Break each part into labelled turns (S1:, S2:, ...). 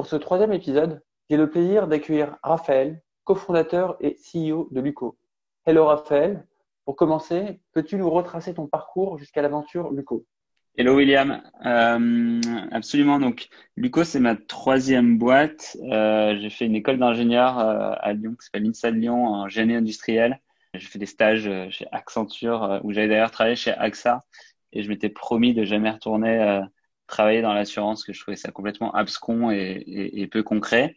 S1: Pour ce troisième épisode, j'ai le plaisir d'accueillir Raphaël, cofondateur et CEO de Luco. Hello Raphaël, pour commencer, peux-tu nous retracer ton parcours jusqu'à l'aventure Luco?
S2: Hello William, euh, absolument. Donc Luco, c'est ma troisième boîte. Euh, j'ai fait une école d'ingénieur euh, à Lyon qui s'appelle l'INSA de Lyon en génie industriel. J'ai fait des stages chez Accenture où j'avais d'ailleurs travaillé chez AXA et je m'étais promis de jamais retourner travailler dans l'assurance, que je trouvais ça complètement abscon et, peu concret.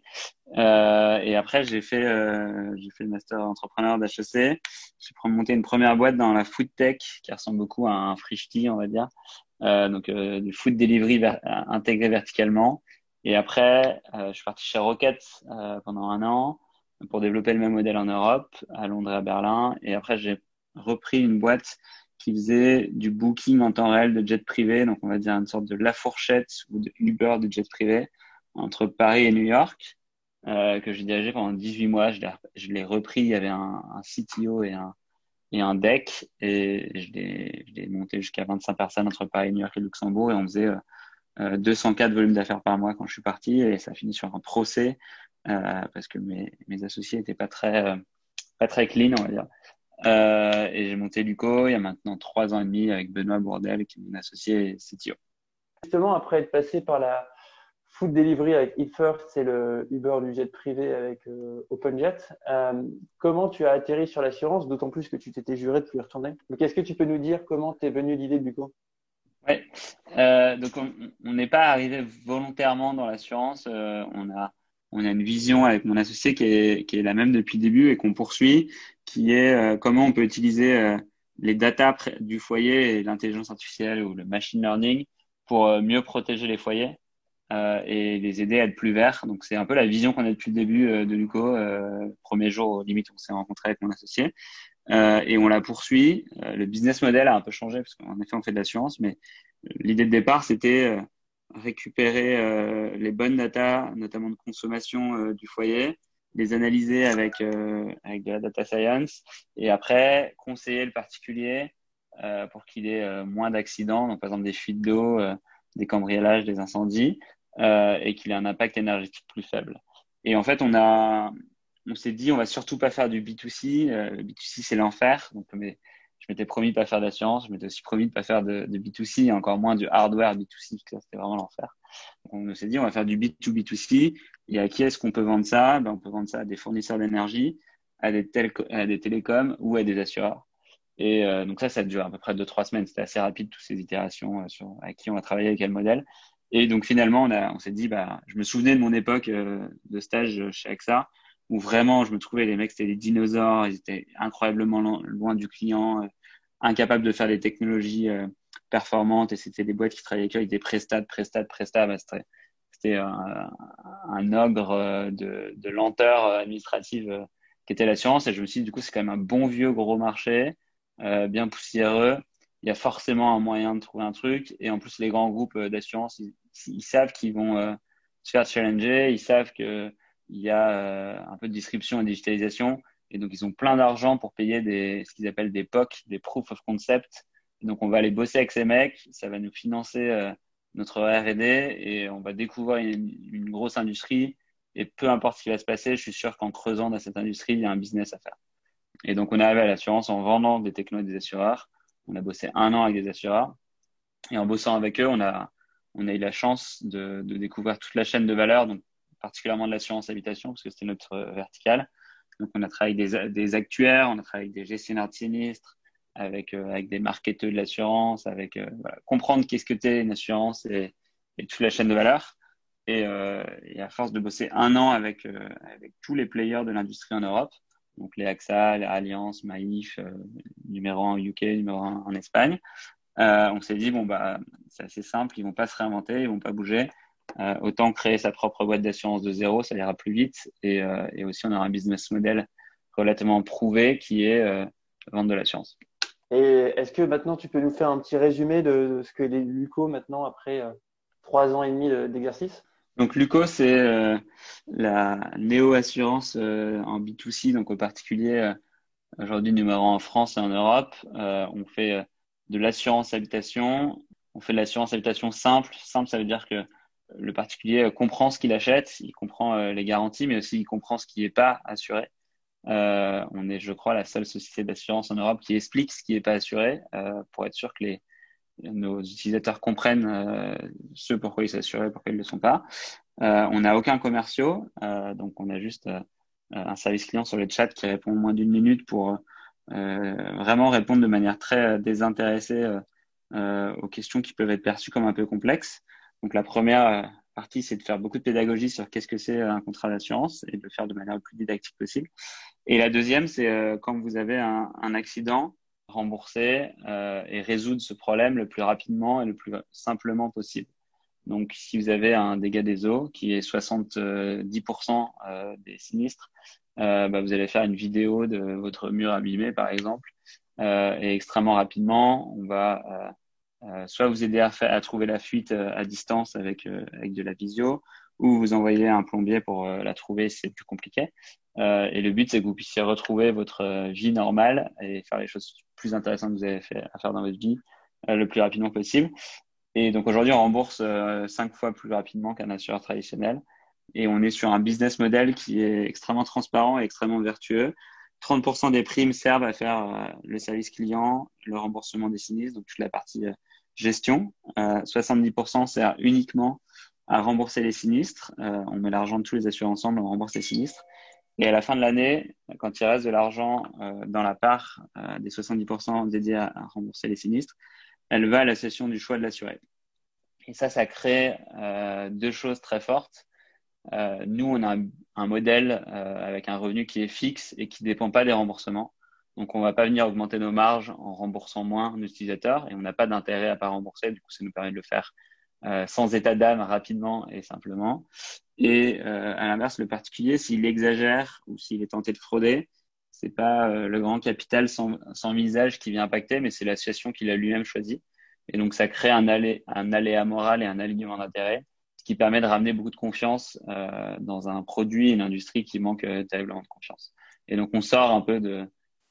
S2: Euh, et après, j'ai fait, euh, j'ai fait le master entrepreneur d'HEC. J'ai monté une première boîte dans la food tech qui ressemble beaucoup à un Frishti, on va dire. Euh, donc euh, du food delivery intégré verticalement. Et après, euh, je suis parti chez Rocket pendant un an pour développer le même modèle en Europe, à Londres et à Berlin. Et après, j'ai repris une boîte qui faisait du booking en temps réel de jet privé, donc on va dire une sorte de La Fourchette ou de Uber de jet privé entre Paris et New York, euh, que j'ai dirigé pendant 18 mois. Je l'ai repris, il y avait un, un, CTO et un, et un deck, et je l'ai monté jusqu'à 25 personnes entre Paris, New York et Luxembourg, et on faisait euh, 204 volumes d'affaires par mois quand je suis parti, et ça finit sur un procès, euh, parce que mes, mes associés n'étaient pas très, euh, pas très clean, on va dire. Euh, et j'ai monté Luco il y a maintenant trois ans et demi avec Benoît Bourdel, qui est mon associé et CTO.
S1: Justement, après être passé par la food delivery avec eFirst c'est le Uber du jet privé avec euh, OpenJet, euh, comment tu as atterri sur l'assurance, d'autant plus que tu t'étais juré de plus y retourner? Donc, est-ce que tu peux nous dire comment t'es venu l'idée de Luco?
S2: Oui, donc on n'est pas arrivé volontairement dans l'assurance. On a on a une vision avec mon associé qui est, qui est la même depuis le début et qu'on poursuit, qui est euh, comment on peut utiliser euh, les datas du foyer et l'intelligence artificielle ou le machine learning pour euh, mieux protéger les foyers et les aider à être plus verts. Donc c'est un peu la vision qu'on a depuis le début de Luco. premier jour, limite, on s'est rencontré avec mon associé. et on la poursuit. le business model a un peu changé parce qu'en effet, on fait de l'assurance, mais l'idée de départ, c'était récupérer euh, les bonnes datas, notamment de consommation euh, du foyer, les analyser avec, euh, avec de la data science et après conseiller le particulier pour qu'il ait moins d'accidents, donc par exemple des fuites d'eau, des cambriolages, des incendies, et qu'il ait un impact énergétique plus faible. Et en fait, on a, on s'est dit, on va surtout pas faire du B2C. le B2C, c'est l'enfer. Donc, mais je m'étais promis de pas faire d'assurance, je m'étais aussi promis de pas faire de, de B2C et encore moins du hardware B2C, c'était vraiment l'enfer. On s'est dit, on va faire du B2B2C. Et à qui est-ce qu'on peut vendre ça? Ben, On peut vendre ça à des fournisseurs d'énergie, à des, à des télécoms ou à des assureurs. Et euh, donc ça, ça dure à peu près deux trois semaines. C'était assez rapide toutes ces itérations euh, sur à qui on va travailler avec quel modèle. Et donc finalement, on, on s'est dit, bah, je me souvenais de mon époque euh, de stage chez AXA où vraiment je me trouvais les mecs c'était des dinosaures, ils étaient incroyablement loin du client, incapables de faire des technologies performantes et c'était des boîtes qui travaillaient avec des prestats, prestats, prestats. Bah, c'était un, un, ogre euh, de, lenteur administrative qui était l'assurance et je me suis dit du coup c'est quand même un bon vieux gros marché, euh, bien poussiéreux. Il y a forcément un moyen de trouver un truc et en plus les grands groupes d'assurance ils, savent qu'ils vont euh, se faire challenger, ils savent que il y a euh, un peu de distribution et digitalisation. Et donc, ils ont plein d'argent pour payer ce qu'ils appellent des POC, des Proof of Concept. Donc, on va aller bosser avec ces mecs. Ça va nous financer euh, notre R&D et on va découvrir une, grosse industrie. Et peu importe ce qui va se passer, je suis sûr qu'en creusant dans cette industrie, il y a un business à faire. Et donc, on est arrivé à l'assurance en vendant des technos et des assureurs. On a bossé un an avec des assureurs. Et en bossant avec eux, on a, on a eu la chance de, de découvrir toute la chaîne de valeur. Donc, particulièrement de l'assurance habitation, parce que c'était notre verticale. Donc, on a travaillé avec des, des actuaires, on a travaillé avec des gestionnaires de sinistres, avec, euh, avec des marketeurs de l'assurance, avec euh, voilà, comprendre qu'est-ce que t'es une assurance et, et, toute la chaîne de valeur. Et, euh, et, à force de bosser un an avec, euh, avec tous les players de l'industrie en Europe, donc les AXA, les Allianz, Maïf, euh, numéro 1 UK, numéro 1 en Espagne, on s'est dit, bon, bah, c'est assez simple, ils vont pas se réinventer, ils vont pas bouger autant créer sa propre boîte d'assurance de zéro, ça ira plus vite. Et, et, aussi, on aura un business model relativement prouvé qui est vendre de l'assurance.
S1: Et est-ce que maintenant tu peux nous faire un petit résumé de, ce que les Luco maintenant après trois ans et demi d'exercice?
S2: Donc Luco, c'est euh, la néo-assurance euh, en B2C, donc au particulier euh, aujourd'hui numéro en France et en Europe. on fait de l'assurance habitation, on fait de l'assurance habitation simple. Simple, ça veut dire que le particulier comprend ce qu'il achète, il comprend les garanties, mais aussi il comprend ce qui n'est pas assuré. On est, je crois, la seule société d'assurance en Europe qui explique ce qui n'est pas assuré pour être sûr que les, nos utilisateurs comprennent euh, ce pourquoi ils s'assuraient et pourquoi ils ne le sont pas. Euh, on n'a aucun commerciaux, euh, donc on a juste un service client sur le chat qui répond moins d'une minute pour vraiment répondre de manière très désintéressée aux questions qui peuvent être perçues comme un peu complexes. Donc la première partie, c'est de faire beaucoup de pédagogie sur qu'est-ce que c'est un contrat d'assurance et de le faire de manière la plus didactique possible. Et la deuxième, c'est quand vous avez un, accident, rembourser euh, et résoudre ce problème le plus rapidement et le plus simplement possible. Donc, si vous avez un dégât des eaux qui est 70% euh, des sinistres, euh, bah, vous allez faire une vidéo de votre mur abîmé, par exemple, et extrêmement rapidement, on va soit vous aider à, à, trouver la fuite à distance avec, avec de la visio, ou vous envoyer un plombier pour la trouver si c'est plus compliqué. et le but, c'est que vous puissiez retrouver votre vie normale et faire les choses plus intéressant que vous avez fait à faire dans votre vie euh, le plus rapidement possible. Et donc aujourd'hui, on rembourse euh, cinq fois plus rapidement qu'un assureur traditionnel. Et on est sur un business model qui est extrêmement transparent et extrêmement vertueux. 30% des primes servent à faire euh, le service client, le remboursement des sinistres, donc toute la partie gestion. 70% sert uniquement à rembourser les sinistres. on met l'argent de tous les assureurs ensemble, on rembourse les sinistres. Et à la fin de l'année, quand il reste de l'argent euh, dans la part euh, des 70% dédiés à, rembourser les sinistres, elle va à la session du choix de l'assuré. Et ça, ça crée euh, deux choses très fortes. nous, on a un, modèle avec un revenu qui est fixe et qui ne dépend pas des remboursements. Donc, on ne va pas venir augmenter nos marges en remboursant moins nos utilisateurs et on n'a pas d'intérêt à pas rembourser. Du coup, ça nous permet de le faire euh, sans état d'âme rapidement et simplement. Et euh, à l'inverse, le particulier, s'il exagère ou s'il est tenté de frauder, c'est pas euh, le grand capital sans, sans, visage qui vient impacter, mais c'est l'association qu'il a lui-même choisi. Et donc, ça crée un, un aléa moral et un alignement d'intérêt, ce qui permet de ramener beaucoup de confiance euh, dans un produit et une industrie qui manque terriblement de confiance. Et donc, on sort un peu de,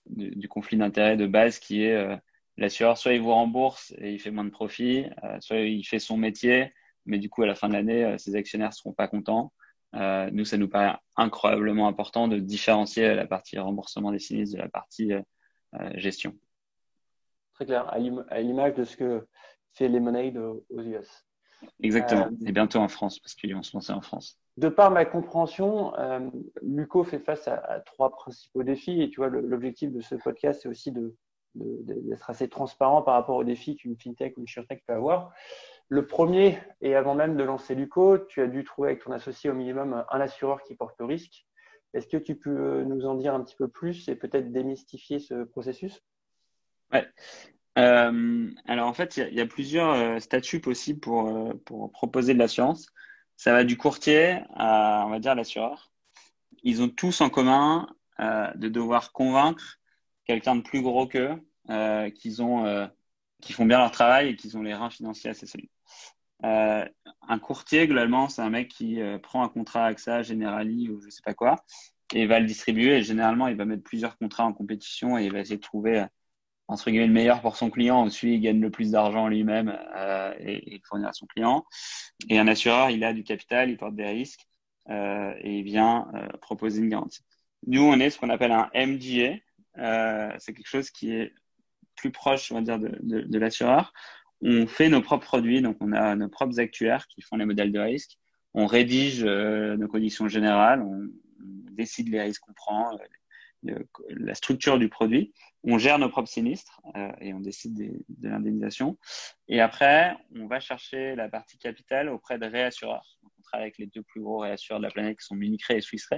S2: du conflit d'intérêt de base qui est l'assureur, soit il vous rembourse et il fait moins de profit, euh, soit il fait son métier, mais du coup, à la fin de l'année, euh, ses actionnaires ne seront pas contents. Euh, nous, ça nous paraît incroyablement important de différencier la partie remboursement des sinistres de la partie gestion.
S1: Très clair, à l'image de ce que fait Lemonade aux US.
S2: Exactement, et bientôt en France, parce qu'ils vont se lancer en France.
S1: De par ma compréhension, Luco fait face à, à, trois principaux défis, et tu vois, l'objectif de ce podcast, c'est aussi de, d'être assez transparent par rapport aux défis qu'une fintech ou une surtech peut avoir. Le premier, et avant même de lancer Luco, tu as dû trouver avec ton associé au minimum un assureur qui porte le risque. Est-ce que tu peux nous en dire un petit peu plus et peut-être démystifier ce processus?
S2: Ouais. Euh, alors en fait, il y, a plusieurs euh, statuts possibles pour, euh, pour proposer de l'assurance. Ça va du courtier à, on va dire, l'assureur. Ils ont tous en commun de devoir convaincre quelqu'un de plus gros qu'eux, euh, qu'ils ont, euh, qui font bien leur travail et qu'ils ont les reins financiers assez solides. Euh, un courtier, globalement, c'est un mec qui euh, prend un contrat AXA, Generali ou je sais pas quoi, et va le distribuer. Et généralement, il va mettre plusieurs contrats en compétition et il va essayer de trouver entre guillemets le meilleur pour son client, celui qui gagne le plus d'argent lui-même euh, et, et, le fournir à son client. Et un assureur, il a du capital, il porte des risques euh, et il vient euh, proposer une garantie. Nous, on est ce qu'on appelle un MGA, euh, c'est quelque chose qui est plus proche, on va dire, de, de, de l'assureur. On fait nos propres produits, donc on a nos propres actuaires qui font les modèles de risque. On rédige euh, nos conditions générales, on, décide les risques qu'on prend, euh, la structure du produit. On gère nos propres sinistres euh, et on décide de, de l'indemnisation. Et après, on va chercher la partie capitale auprès de réassureurs. On travaille avec les deux plus gros réassureurs de la planète qui sont Municre et Swiss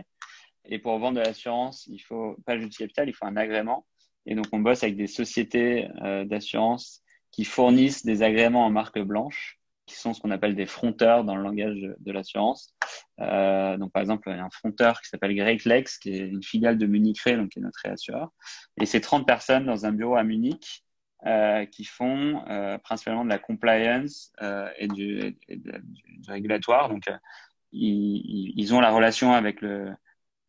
S2: et pour vendre de l'assurance, il faut pas juste capital, il faut un agrément. Et donc, on bosse avec des sociétés euh, d'assurance qui fournissent des agréments en marque blanche qui sont ce qu'on appelle des fronteurs dans le langage de, l'assurance. Euh, donc, par exemple, il y a un fronteur qui s'appelle Great Lakes, qui est une filiale de Munich Re, donc qui est notre réassureur. Et c'est 30 personnes dans un bureau à Munich euh, qui font euh, principalement de la compliance euh, et, du, et du, régulatoire. Donc, euh, ils, ils, ont la relation avec le,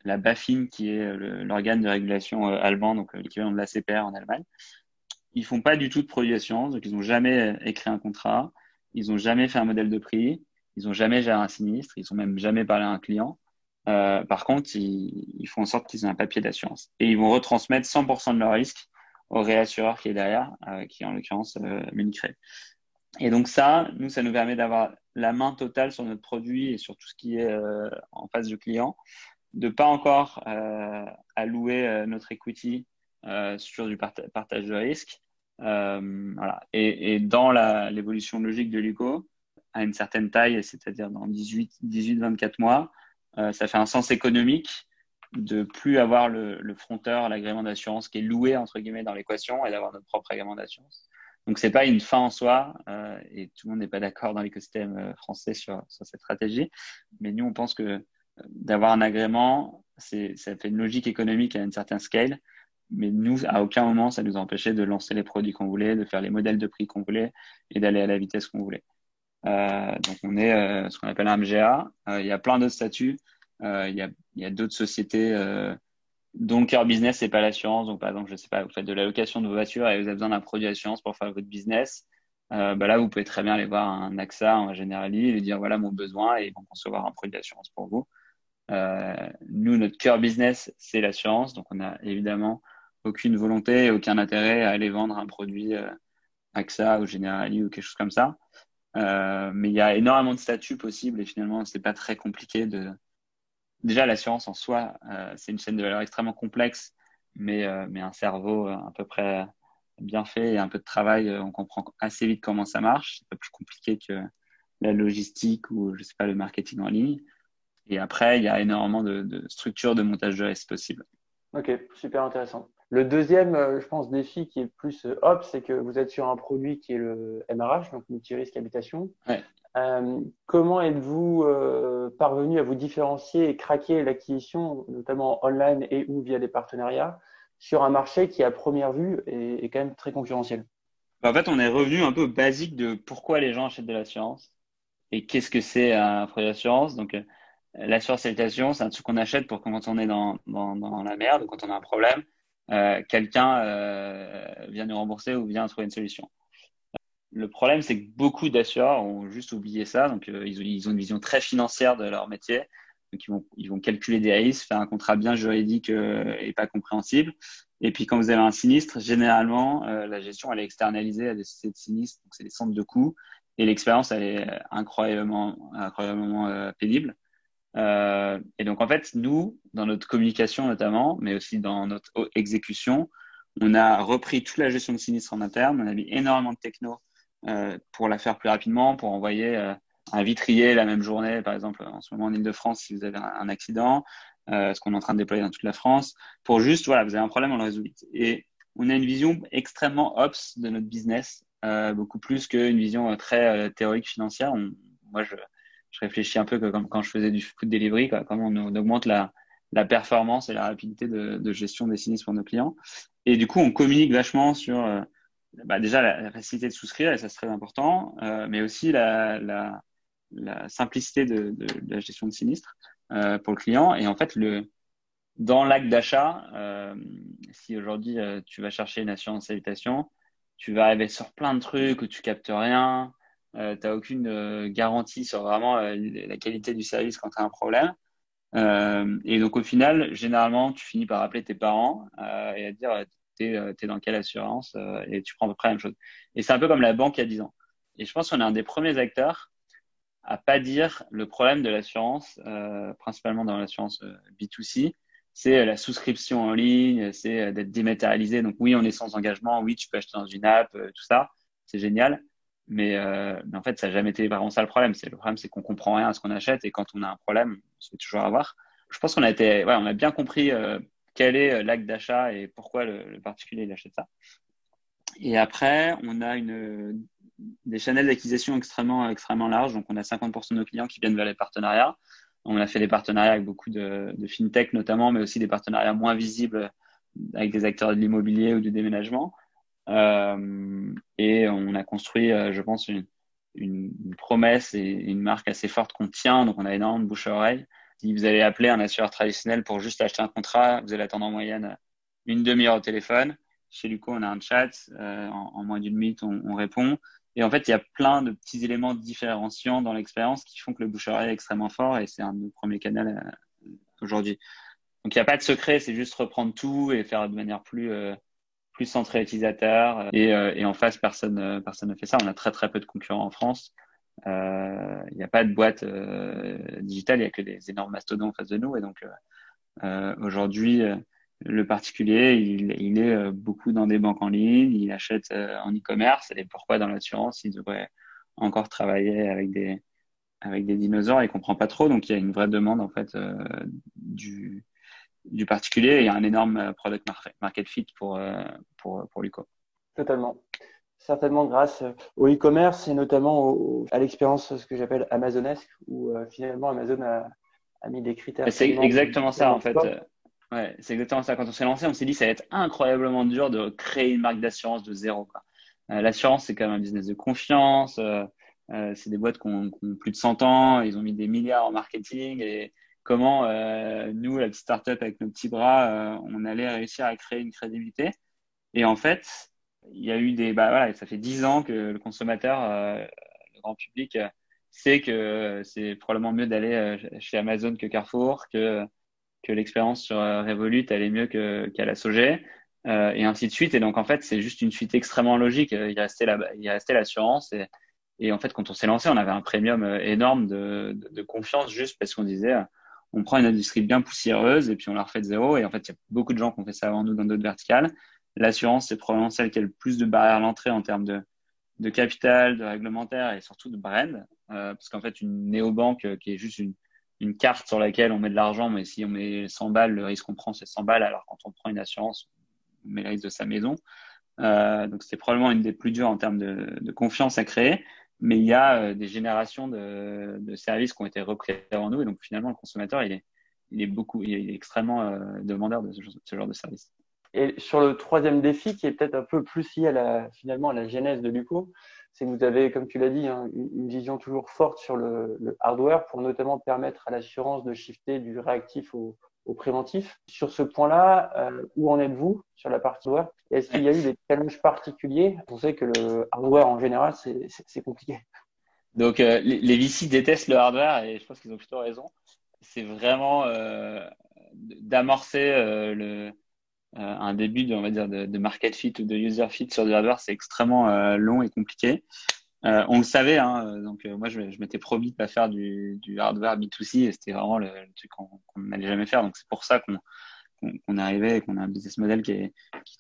S2: la BaFin, qui est l'organe de régulation allemand, donc l'équivalent de l'ACPR en Allemagne. Ils font pas du tout de produits d'assurance, donc ils n'ont jamais écrit un contrat. Ils n'ont jamais fait un modèle de prix. Ils n'ont jamais géré un sinistre. Ils n'ont même jamais parlé à un client. Euh, par contre, ils, font en sorte qu'ils aient un papier d'assurance. Et ils vont retransmettre 100% de leur risque au réassureur qui est derrière, euh, qui est en l'occurrence euh, Et donc ça, nous, ça nous permet d'avoir la main totale sur notre produit et sur tout ce qui est euh, en face du client, de pas encore allouer notre equity sur du partage de risque, voilà. et, et, dans l'évolution logique de l'UCO, à une certaine taille, c'est-à-dire dans 18-24 mois, euh, ça fait un sens économique de plus avoir le, le fronteur, l'agrément d'assurance qui est loué entre guillemets dans l'équation et d'avoir notre propre agrément d'assurance. Donc c'est pas une fin en soi euh, et tout le monde n'est pas d'accord dans l'écosystème euh, français sur, sur cette stratégie, mais nous on pense que euh, d'avoir un agrément, ça fait une logique économique à une certaine scale mais nous, à aucun moment, ça nous a empêché de lancer les produits qu'on voulait, de faire les modèles de prix qu'on voulait et d'aller à la vitesse qu'on voulait. Euh, donc, on est euh, ce qu'on appelle un MGA. Euh, il y a plein d'autres statuts. Euh, il y a, a d'autres sociétés euh, dont le cœur business, c'est pas l'assurance. Donc, par exemple, je sais pas, vous faites de la location de vos voitures et vous avez besoin d'un produit d'assurance pour faire votre business. bah là, vous pouvez très bien aller voir un AXA, un Generali, et lui dire voilà mon besoin et ils vont concevoir un produit d'assurance pour vous. nous, notre cœur business, c'est l'assurance. Donc, on a évidemment aucune volonté, aucun intérêt à aller vendre un produit euh, AXA ou Generali ou quelque chose comme ça. Euh, mais il y a énormément de statuts possibles et finalement, c'est pas très compliqué. Déjà, l'assurance en soi, euh, c'est une chaîne de valeur extrêmement complexe, mais, mais un cerveau à peu près bien fait et un peu de travail, on comprend assez vite comment ça marche. C'est pas plus compliqué que la logistique ou je sais pas le marketing en ligne. Et après, il y a énormément de, de structures de montage de risque possibles.
S1: Ok, super intéressant. Le deuxième, euh, je pense, défi qui est plus euh, hop, c'est que vous êtes sur un produit qui est le MRH, donc multi-risque habitation.
S2: Ouais.
S1: Euh, comment êtes-vous euh, parvenu à vous différencier et craquer l'acquisition, notamment online et ou via des partenariats, sur un marché qui, à première vue, est, est quand même très concurrentiel?
S2: Bah, En fait, on est revenu un peu basique de pourquoi les gens achètent de l'assurance et qu'est-ce que c'est un produit d'assurance. Donc, l'assurance habitation, c'est un truc qu'on achète pour quand on est dans, dans, dans la merde quand on a un problème euh, quelqu'un euh, vient nous rembourser ou vient trouver une solution. Le problème, c'est que beaucoup d'assureurs ont juste oublié ça. Donc, euh, ils, ils, ont, une vision très financière de leur métier. Donc, ils vont, ils vont calculer des risques, faire un contrat bien juridique euh, et pas compréhensible. Et puis, quand vous avez un sinistre, généralement, euh, la gestion, elle est externalisée à des sociétés de sinistres. Donc, c'est des centres de coûts. Et l'expérience, elle est incroyablement, incroyablement pénible. Euh, et donc, en fait, nous, dans notre communication notamment, mais aussi dans notre exécution, on a repris toute la gestion de sinistre en interne. On a mis énormément de techno euh, pour la faire plus rapidement, pour envoyer euh, un vitrier la même journée, par exemple, en ce moment en Ile-de-France, si vous avez un, accident, ce qu'on est en train de déployer dans toute la France, pour juste, voilà, vous avez un problème, on le résout vite. Et on a une vision extrêmement ops de notre business, beaucoup plus qu'une vision très théorique financière. Moi, je, je réfléchis un peu comme quand je faisais du food delivery, quoi, comment on, augmente la, la, performance et la rapidité de, de, gestion des sinistres pour nos clients. Et du coup, on communique vachement sur euh, bah déjà la, la, facilité de souscrire, et ça c'est très important, euh, mais aussi la, la, la simplicité de, de, de, la gestion de sinistres euh, pour le client. Et en fait, le, dans l'acte d'achat, euh, si aujourd'hui euh, tu vas chercher une assurance habitation, tu vas arriver sur plein de trucs où tu captes rien, euh, tu aucune euh, garantie sur vraiment euh, la qualité du service quand tu as un problème. Euh, et donc au final, généralement, tu finis par appeler tes parents et à dire t'es es dans quelle assurance et tu prends à peu près la même chose. Et c'est un peu comme la banque il y a 10 ans. Et je pense qu'on est un des premiers acteurs à pas dire le problème de l'assurance, principalement dans l'assurance B2C, c'est la souscription en ligne, c'est d'être dématérialisé. Donc oui, on est sans engagement, oui, tu peux acheter dans une app, tout ça, c'est génial. Mais, euh, mais en fait, ça n'a jamais été vraiment ça le problème. C'est le problème, c'est qu'on comprend rien à ce qu'on achète et quand on a un problème, on se fait toujours avoir. Je pense qu'on a été, ouais, on a bien compris euh, quel est euh, l'acte d'achat et pourquoi le, le particulier il achète ça. Et après, on a une des channels d'acquisition extrêmement, extrêmement larges. Donc, on a 50% de nos clients qui viennent vers les partenariats. On a fait des partenariats avec beaucoup de, de fintech notamment, mais aussi des partenariats moins visibles avec des acteurs de l'immobilier ou du déménagement. Euh, et on a construit, euh, je pense, une, une, promesse et une marque assez forte qu'on tient. Donc, on a énormément de bouche à oreille. Si vous allez appeler un assureur traditionnel pour juste acheter un contrat, vous allez attendre en moyenne une demi-heure au téléphone. Chez Luco, on a un chat. Euh, en, moins d'une minute, on, on, répond. Et en fait, il y a plein de petits éléments différenciants dans l'expérience qui font que le bouche à oreille est extrêmement fort et c'est un de nos premiers canaux aujourd'hui. Donc, il n'y a pas de secret, c'est juste reprendre tout et faire de manière plus, euh, plus centrée utilisateur. Et, euh, et, en face, personne, euh, personne ne fait ça. On a très, très peu de concurrents en France. Euh, il n'y a pas de boîte digitale, il n'y a que des énormes mastodons en face de nous. Et donc, aujourd'hui, le particulier, il, il, est beaucoup dans des banques en ligne, il achète en e-commerce. Et pourquoi dans l'assurance, il devrait encore travailler avec des, avec des dinosaures, il comprend pas trop. Donc, il y a une vraie demande, en fait, du, du particulier. il y a un énorme euh, product market fit pour, euh, pour, pour Luco.
S1: Totalement. Certainement grâce euh, au e-commerce et notamment à l'expérience, ce que j'appelle amazonesque, où finalement Amazon a, a, mis des critères.
S2: C'est exactement ça, en fait. Ouais, c'est exactement ça. Quand on s'est lancé, on s'est dit ça va être incroyablement dur de créer une marque d'assurance de zéro. L'assurance, c'est quand même un business de confiance. c'est des boîtes qui ont, qui ont, plus de 100 ans. Ils ont mis des milliards en marketing et, comment euh, nous, la petite startup avec nos petits bras, euh, on allait réussir à créer une crédibilité. Et en fait, il y a eu des, bah voilà, ça fait dix ans que le consommateur, euh, le grand public, sait que c'est probablement mieux d'aller chez Amazon que Carrefour, que que l'expérience sur Revolut elle est mieux que qu'à la Sogé, et ainsi de suite. Et donc en fait, c'est juste une suite extrêmement logique. Il restait la, il restait l'assurance et et en fait, quand on s'est lancé, on avait un premium énorme de, de confiance juste parce qu'on disait, on prend une industrie bien poussiéreuse et puis on la refait de zéro. Et en fait, il y a beaucoup de gens qui ont fait ça avant nous dans d'autres verticales. L'assurance, c'est probablement celle qui a le plus de barrières à l'entrée en termes de, capital, de réglementaire et surtout de brand. Euh, parce qu'en fait, une néobanque euh, qui est juste une, carte sur laquelle on met de l'argent, mais si on met 100 balles, le risque qu'on prend, c'est 100 balles. Alors quand on prend une assurance, on met le risque de sa maison. Euh, donc c'est probablement une des plus dures en termes de confiance à créer mais il y a euh, des générations de, de, services qui ont été repris avant nous et donc finalement le consommateur il est, il est beaucoup il est extrêmement euh, demandeur de ce, genre de service.
S1: Et sur le troisième défi qui est peut-être un peu plus lié à la finalement à la genèse de Luco, c'est que vous avez comme tu l'as dit hein, une vision toujours forte sur le, le, hardware pour notamment permettre à l'assurance de shifter du réactif au, au préventif. Sur ce point-là, euh, où en êtes-vous sur la partie hardware? Est-ce qu'il y a eu des challenges particuliers? On sait que le hardware en général, c'est compliqué.
S2: Donc euh, les, les VC détestent le hardware et je pense qu'ils ont plutôt raison. C'est vraiment euh, d'amorcer euh, le un début de, on va dire de, market fit ou de user fit sur du hardware, c'est extrêmement long et compliqué. Euh, on le savait, hein, donc euh, moi je, m'étais promis de pas faire du, hardware B2C et c'était vraiment le, truc qu'on n'allait jamais faire. Donc c'est pour ça qu'on qu'on est arrivé et qu'on a un business model qui,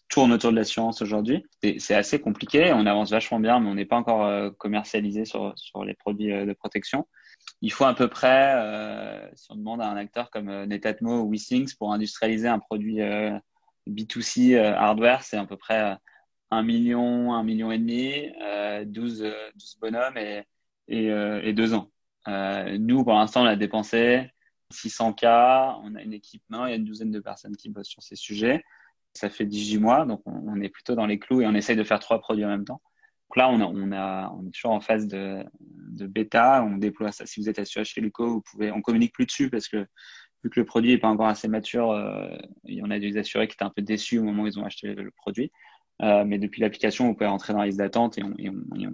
S2: tourne autour de l'assurance aujourd'hui. C'est assez compliqué, on avance vachement bien, mais on n'est pas encore euh, commercialisé sur, sur les produits de protection. Il faut à peu près, si on demande à un acteur comme Netatmo ou WeSings pour industrialiser un produit B2C hardware, c'est à peu près un million, un million et demi, euh, 12, 12 bonhommes et, et, euh, et deux ans. Euh, nous, pour l'instant, on a dépensé 600K, on a une équipe maintenant, il y a une douzaine de personnes qui bossent sur ces sujets. Ça fait 18 mois, donc on, est plutôt dans les clous et on essaye de faire trois produits en même temps. Donc là, on, a, on, est toujours en phase de, de bêta, on déploie ça. Si vous êtes assuré chez Luco, vous pouvez, on communique plus dessus parce que vu que le produit n'est pas encore assez mature, euh, il y en a des assurés qui étaient un peu déçus au moment où ils ont acheté le produit. Euh, mais depuis l'application, vous pouvez rentrer dans la liste d'attente et on, et, on,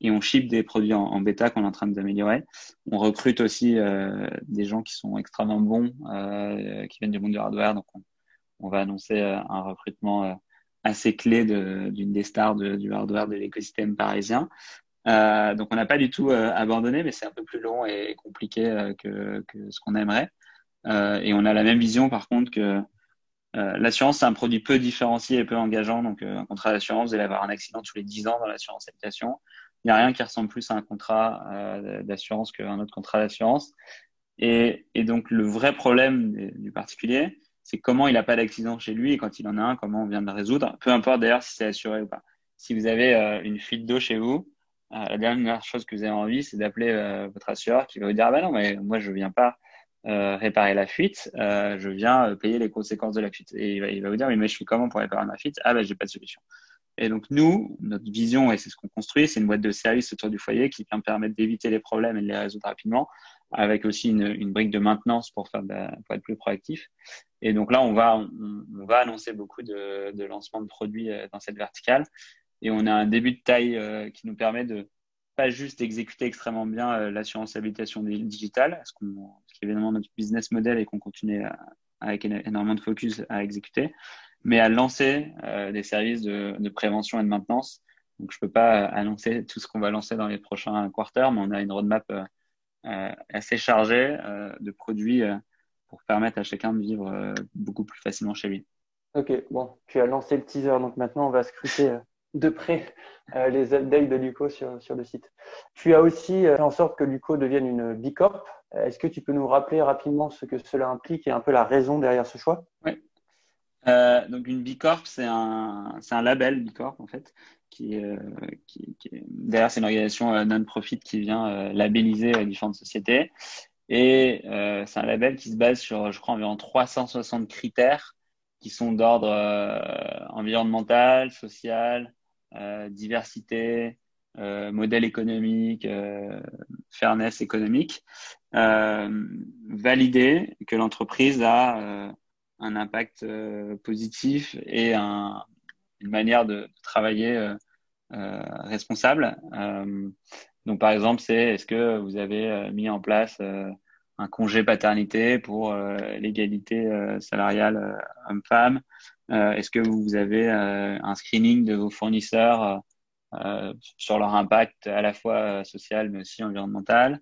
S2: et, on, ship des produits en, bêta qu'on est en train d'améliorer. On recrute aussi euh, des gens qui sont extrêmement bons, euh, qui viennent du monde du hardware. Donc, on, on va annoncer euh, un recrutement euh, assez clé d'une des stars du hardware de l'écosystème parisien. Euh, donc, on n'a pas du tout abandonné, mais c'est un peu plus long et compliqué que, que ce qu'on aimerait. et on a la même vision, par contre, que euh, l'assurance, c'est un produit peu différencié et peu engageant. Donc, euh, un contrat d'assurance, vous allez avoir un accident tous les 10 ans dans l'assurance habitation. Il n'y a rien qui ressemble plus à un contrat euh, d'assurance qu'un autre contrat d'assurance. Et, et, donc, le vrai problème du particulier, c'est comment il n'a pas d'accident chez lui et quand il en a un, comment on vient de le résoudre. Peu importe d'ailleurs si c'est assuré ou pas. Si vous avez une fuite d'eau chez vous, la dernière chose que vous avez envie, c'est d'appeler votre assureur qui va vous dire ah ben non mais moi je viens pas réparer la fuite, je viens payer les conséquences de la fuite. Et il va, il va vous dire mais je fais comment pour réparer ma fuite? Ah ben j'ai pas de solution. Et donc nous, notre vision, et c'est ce qu'on construit, c'est une boîte de service autour du foyer qui vient permettre d'éviter les problèmes et de les résoudre rapidement, avec aussi une, une brique de maintenance pour, faire pour être plus proactif. Et donc là, on va, on, va annoncer beaucoup de, de lancements de produits euh, dans cette verticale. Et on a un début de taille euh, qui nous permet de pas juste d'exécuter extrêmement bien euh, l'assurance habitation digitale, ce, qui est évidemment notre business model et qu'on continue avec énormément de focus à exécuter, mais à lancer euh, des services de, prévention et de maintenance. Donc, je peux pas annoncer tout ce qu'on va lancer dans les prochains quarters, mais on a une roadmap euh, euh assez chargée euh, de produits euh, pour permettre à chacun de vivre beaucoup plus facilement chez lui.
S1: Ok, bon, tu as lancé le teaser, donc maintenant on va scruter de près les updates de Luco sur, le site. Tu as aussi fait en sorte que Luco devienne une B Corp. Est-ce que tu peux nous rappeler rapidement ce que cela implique et un peu la raison derrière ce choix?
S2: Oui, euh, donc une Bicorp, c'est un, label Bicorp en fait, qui, euh, qui derrière c'est une organisation euh, non-profit qui vient euh, labelliser différentes sociétés. Et c'est un label qui se base sur, je crois, environ 360 critères qui sont d'ordre environnemental, social, diversité, modèle économique, fairness économique, validé que l'entreprise a un impact euh, positif et un, une manière de, travailler euh, euh, responsable. donc, par exemple, c'est est-ce que vous avez mis en place un congé paternité pour l'égalité salariale homme-femme Est-ce que vous avez un screening de vos fournisseurs sur leur impact à la fois social mais aussi environnemental?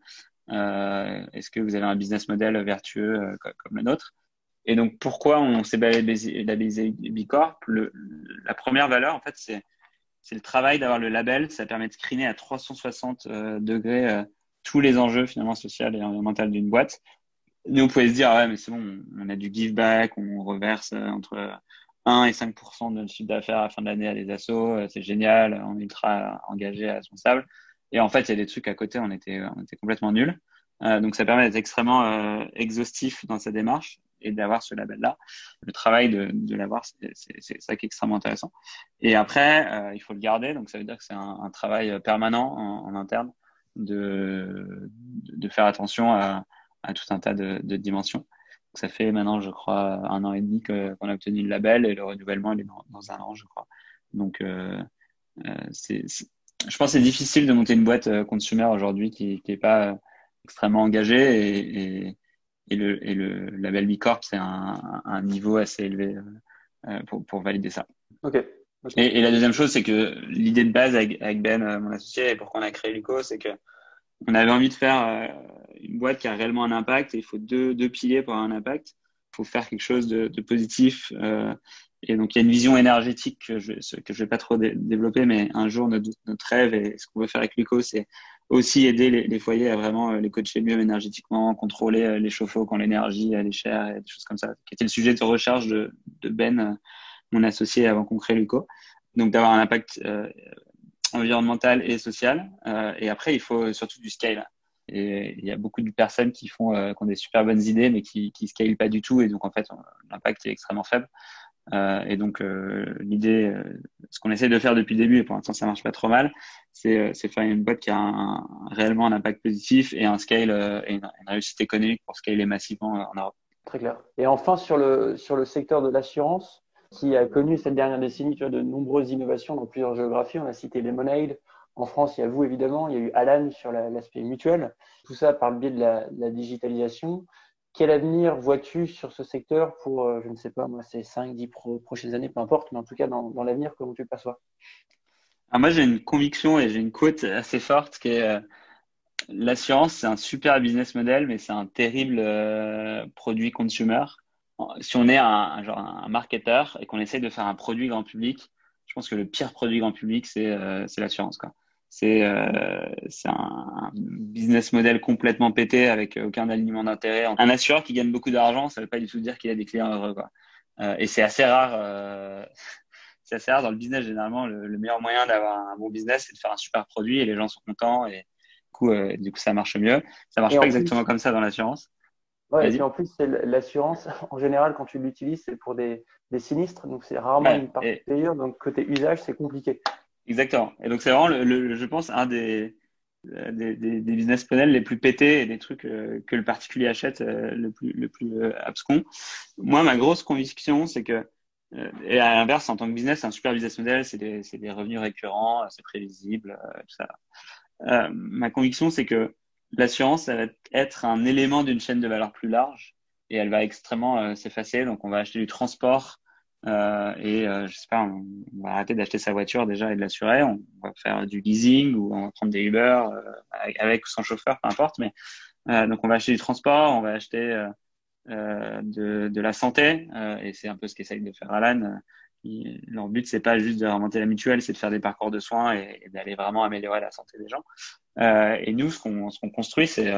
S2: Est-ce que vous avez un business model vertueux comme le nôtre? Et donc, pourquoi on s'est labellisé Bicorp? La première valeur, en fait, c'est le travail d'avoir le label. Ça permet de screener à 360 euh, degrés euh, tous les enjeux finalement sociaux et environnementaux d'une boîte. Nous, on pouvait se dire, ouais, mais c'est bon, on a du give back, on reverse euh, entre 1 et 5% de notre chiffre d'affaires à la fin de l'année à des assos, c'est génial, on est ultra engagé, responsable. Et en fait, il y a des trucs à côté, on était, on était complètement nuls. donc, ça permet d'être extrêmement exhaustif dans sa démarche et d'avoir ce label-là. Le travail de, de l'avoir, c'est ça qui est extrêmement intéressant. Et après, euh, il faut le garder. Donc, ça veut dire que c'est un, un, travail permanent en, en interne de, de faire attention à, à tout un tas de, de dimensions. Ça fait maintenant, je crois, un an et demi qu'on a obtenu le label et le renouvellement, il est dans, dans un an, je crois. Donc, euh, euh, c'est, je pense que c'est difficile de monter une boîte euh, consumer aujourd'hui qui n'est pas extrêmement engagée et, et et le, et le label Bicorp, c'est un, un, niveau assez élevé pour, pour valider ça.
S1: Ok.
S2: Et, et, la deuxième chose, c'est que l'idée de base avec, avec Ben, mon associé, et pourquoi on a créé Luco, c'est que on avait envie de faire une boîte qui a réellement un impact et il faut deux, deux piliers pour avoir un impact. Il faut faire quelque chose de, de positif. Euh, et donc, il y a une vision énergétique que je que je vais pas trop développer, mais un jour, notre, notre rêve et ce qu'on veut faire avec Luco, c'est aussi aider les, les, foyers à vraiment euh, les coacher mieux énergétiquement, contrôler euh, les chauffe-eau quand l'énergie est chère et des choses comme ça, qui était le sujet de recherche de, de Ben, euh, mon associé, avant qu'on crée Luco. Donc d'avoir un impact euh, environnemental et social. Euh, et après, il faut surtout du scale. Et il y a beaucoup de personnes qui font, qui ont des super bonnes idées, mais qui, qui scalent pas du tout. Et donc en fait, l'impact est extrêmement faible. Euh, et donc euh, l'idée, euh, ce qu'on essaie de faire depuis le début, et pour l'instant ça marche pas trop mal, c'est faire une boîte qui a un, réellement un impact positif et un scale et une, réussite économique pour scaler massivement en Europe.
S1: Très clair. Et enfin sur le sur le secteur de l'assurance, qui a connu cette dernière décennie de nombreuses innovations dans plusieurs géographies. On a cité Lemonade. En France, il y a vous évidemment, il y a eu Alan sur l'aspect mutuel. Tout ça par le biais de la, digitalisation. Quel avenir vois-tu sur ce secteur pour, euh, je ne sais pas, moi, ces 5-10 prochaines années, peu importe, mais en tout cas dans, dans l'avenir, comment tu le perçois?
S2: Ah, Moi, j'ai une conviction et j'ai une quote assez forte qui est euh, l'assurance, c'est un super business model, mais c'est un terrible euh, produit consumer. Si on est un, genre un marketeur et qu'on essaie de faire un produit grand public, je pense que le pire produit grand public, c'est l'assurance. quoi. C'est euh, un business model complètement pété avec aucun alignement d'intérêt. Un assureur qui gagne beaucoup d'argent, ça ne veut pas du tout dire qu'il a des clients heureux. Quoi. Euh, et c'est assez rare. Euh, c'est assez rare dans le business. Généralement, le, meilleur moyen d'avoir un bon business, c'est de faire un super produit et les gens sont contents et du coup, euh, du coup ça marche mieux. Ça marche pas exactement comme ça dans l'assurance.
S1: Ouais, et en plus, l'assurance, en général, quand tu l'utilises, c'est pour des, des, sinistres, donc c'est rarement une partie payeur, donc côté usage, c'est compliqué.
S2: Exactement. Et donc, c'est vraiment, le, je pense, un des, des, des, business models les plus pétés et des trucs euh, que le particulier achète euh, le plus, le plus abscon. Moi, ma grosse conviction, c'est que euh, et à l'inverse, en tant que business, c'est un super business model, c'est des, des, revenus récurrents, c'est prévisible, euh, tout ça. Euh, ma conviction, c'est que l'assurance, ça va être un élément d'une chaîne de valeur plus large et elle va extrêmement euh, s'effacer. Donc, on va acheter du transport euh, et je sais pas, on, va arrêter d'acheter sa voiture déjà et de l'assurer. On va faire du leasing ou on va prendre des Uber avec, ou sans chauffeur, peu importe. Mais donc, on va acheter du transport, on va acheter euh, de, de, la santé, euh, et c'est un peu ce qu'essaye de faire Alan. Leur but, c'est pas juste de remonter la mutuelle, c'est de faire des parcours de soins et, d'aller vraiment améliorer la santé des gens. Euh, et nous, ce qu'on ce qu'on construit, c'est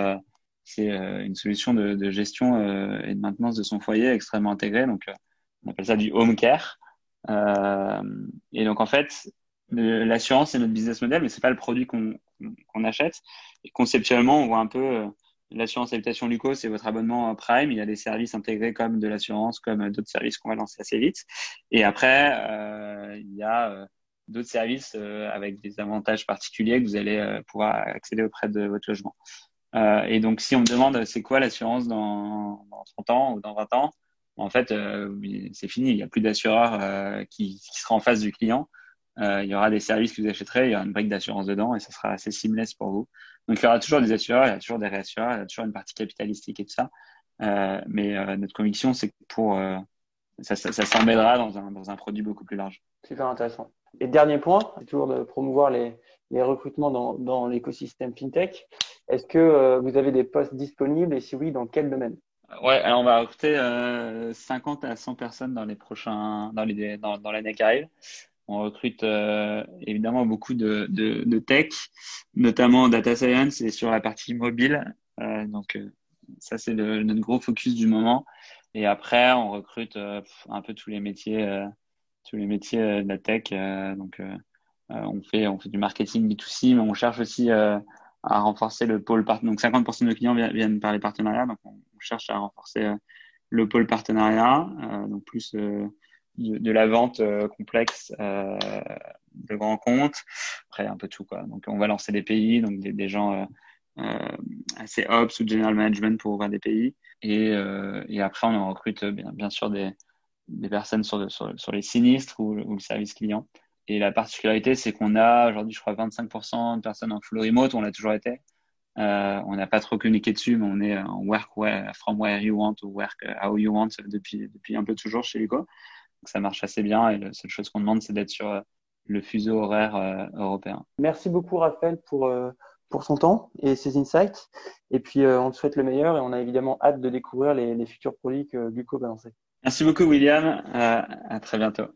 S2: c'est une solution de, de gestion et de maintenance de son foyer extrêmement intégrée. Donc, on appelle ça du home care. et donc, en fait, l'assurance, c'est notre business model, mais c'est pas le produit qu'on qu'on achète. Et conceptuellement, on voit un peu l'assurance habitation Luco, c'est votre abonnement Prime. Il y a des services intégrés comme de l'assurance, comme d'autres services qu'on va lancer assez vite. Et après, euh, il y a euh, d'autres services euh, avec des avantages particuliers que vous allez euh, pouvoir accéder auprès de votre logement. et donc, si on me demande c'est quoi l'assurance dans, dans 30 ans ou dans 20 ans, en fait, c'est fini. Il n'y a plus d'assureur qui, qui sera en face du client. Il y aura des services que vous achèterez, il y aura une brique d'assurance dedans et ça sera assez seamless pour vous. Donc, il y aura toujours des assureurs, il y a toujours des réassureurs, il y a toujours une partie capitalistique et tout ça. Euh, mais euh, notre conviction, c'est que pour euh, ça, ça, dans un, dans un produit beaucoup plus large.
S1: Super intéressant. Et dernier point, c'est toujours de promouvoir les, les recrutements dans, dans l'écosystème FinTech. Est-ce que euh, vous avez des postes disponibles et si oui, dans quel domaine?
S2: Ouais, alors on va recruter 50 à 100 personnes dans les prochains, dans les, dans, dans l'année qui arrive. On recrute euh, évidemment beaucoup de, de, tech, notamment data science et sur la partie mobile. Euh, donc euh, ça c'est notre gros focus du moment. Et après on recrute un peu tous les métiers, tous les métiers de la tech. donc on fait on fait du marketing B2C, mais on cherche aussi à renforcer le pôle partenariat. Donc 50% de nos clients viennent par les partenariats, donc on, cherche à renforcer le pôle partenariat, donc plus de, la vente euh, complexe euh, de grands comptes, après un peu tout quoi. Donc on va lancer des pays, donc des, gens euh, assez ops ou general management pour ouvrir des pays, et, et après on recrute bien, bien sûr des, des personnes sur, sur, sur, les sinistres ou, le service client. Et la particularité, c'est qu'on a aujourd'hui, je crois, 25% de personnes en full remote. On l'a toujours été. On n'a pas trop communiqué dessus, mais on est en work where, from where you want ou work how you want depuis, depuis un peu toujours chez Hugo ça marche assez bien et la seule chose qu'on demande, c'est d'être sur euh, le fuseau horaire euh, européen.
S1: Merci beaucoup Raphaël pour, euh, pour son temps et ses insights. Et puis on te souhaite le meilleur et on a évidemment hâte de découvrir les, les futurs produits que Guco va lancer.
S2: Merci beaucoup William. à très bientôt.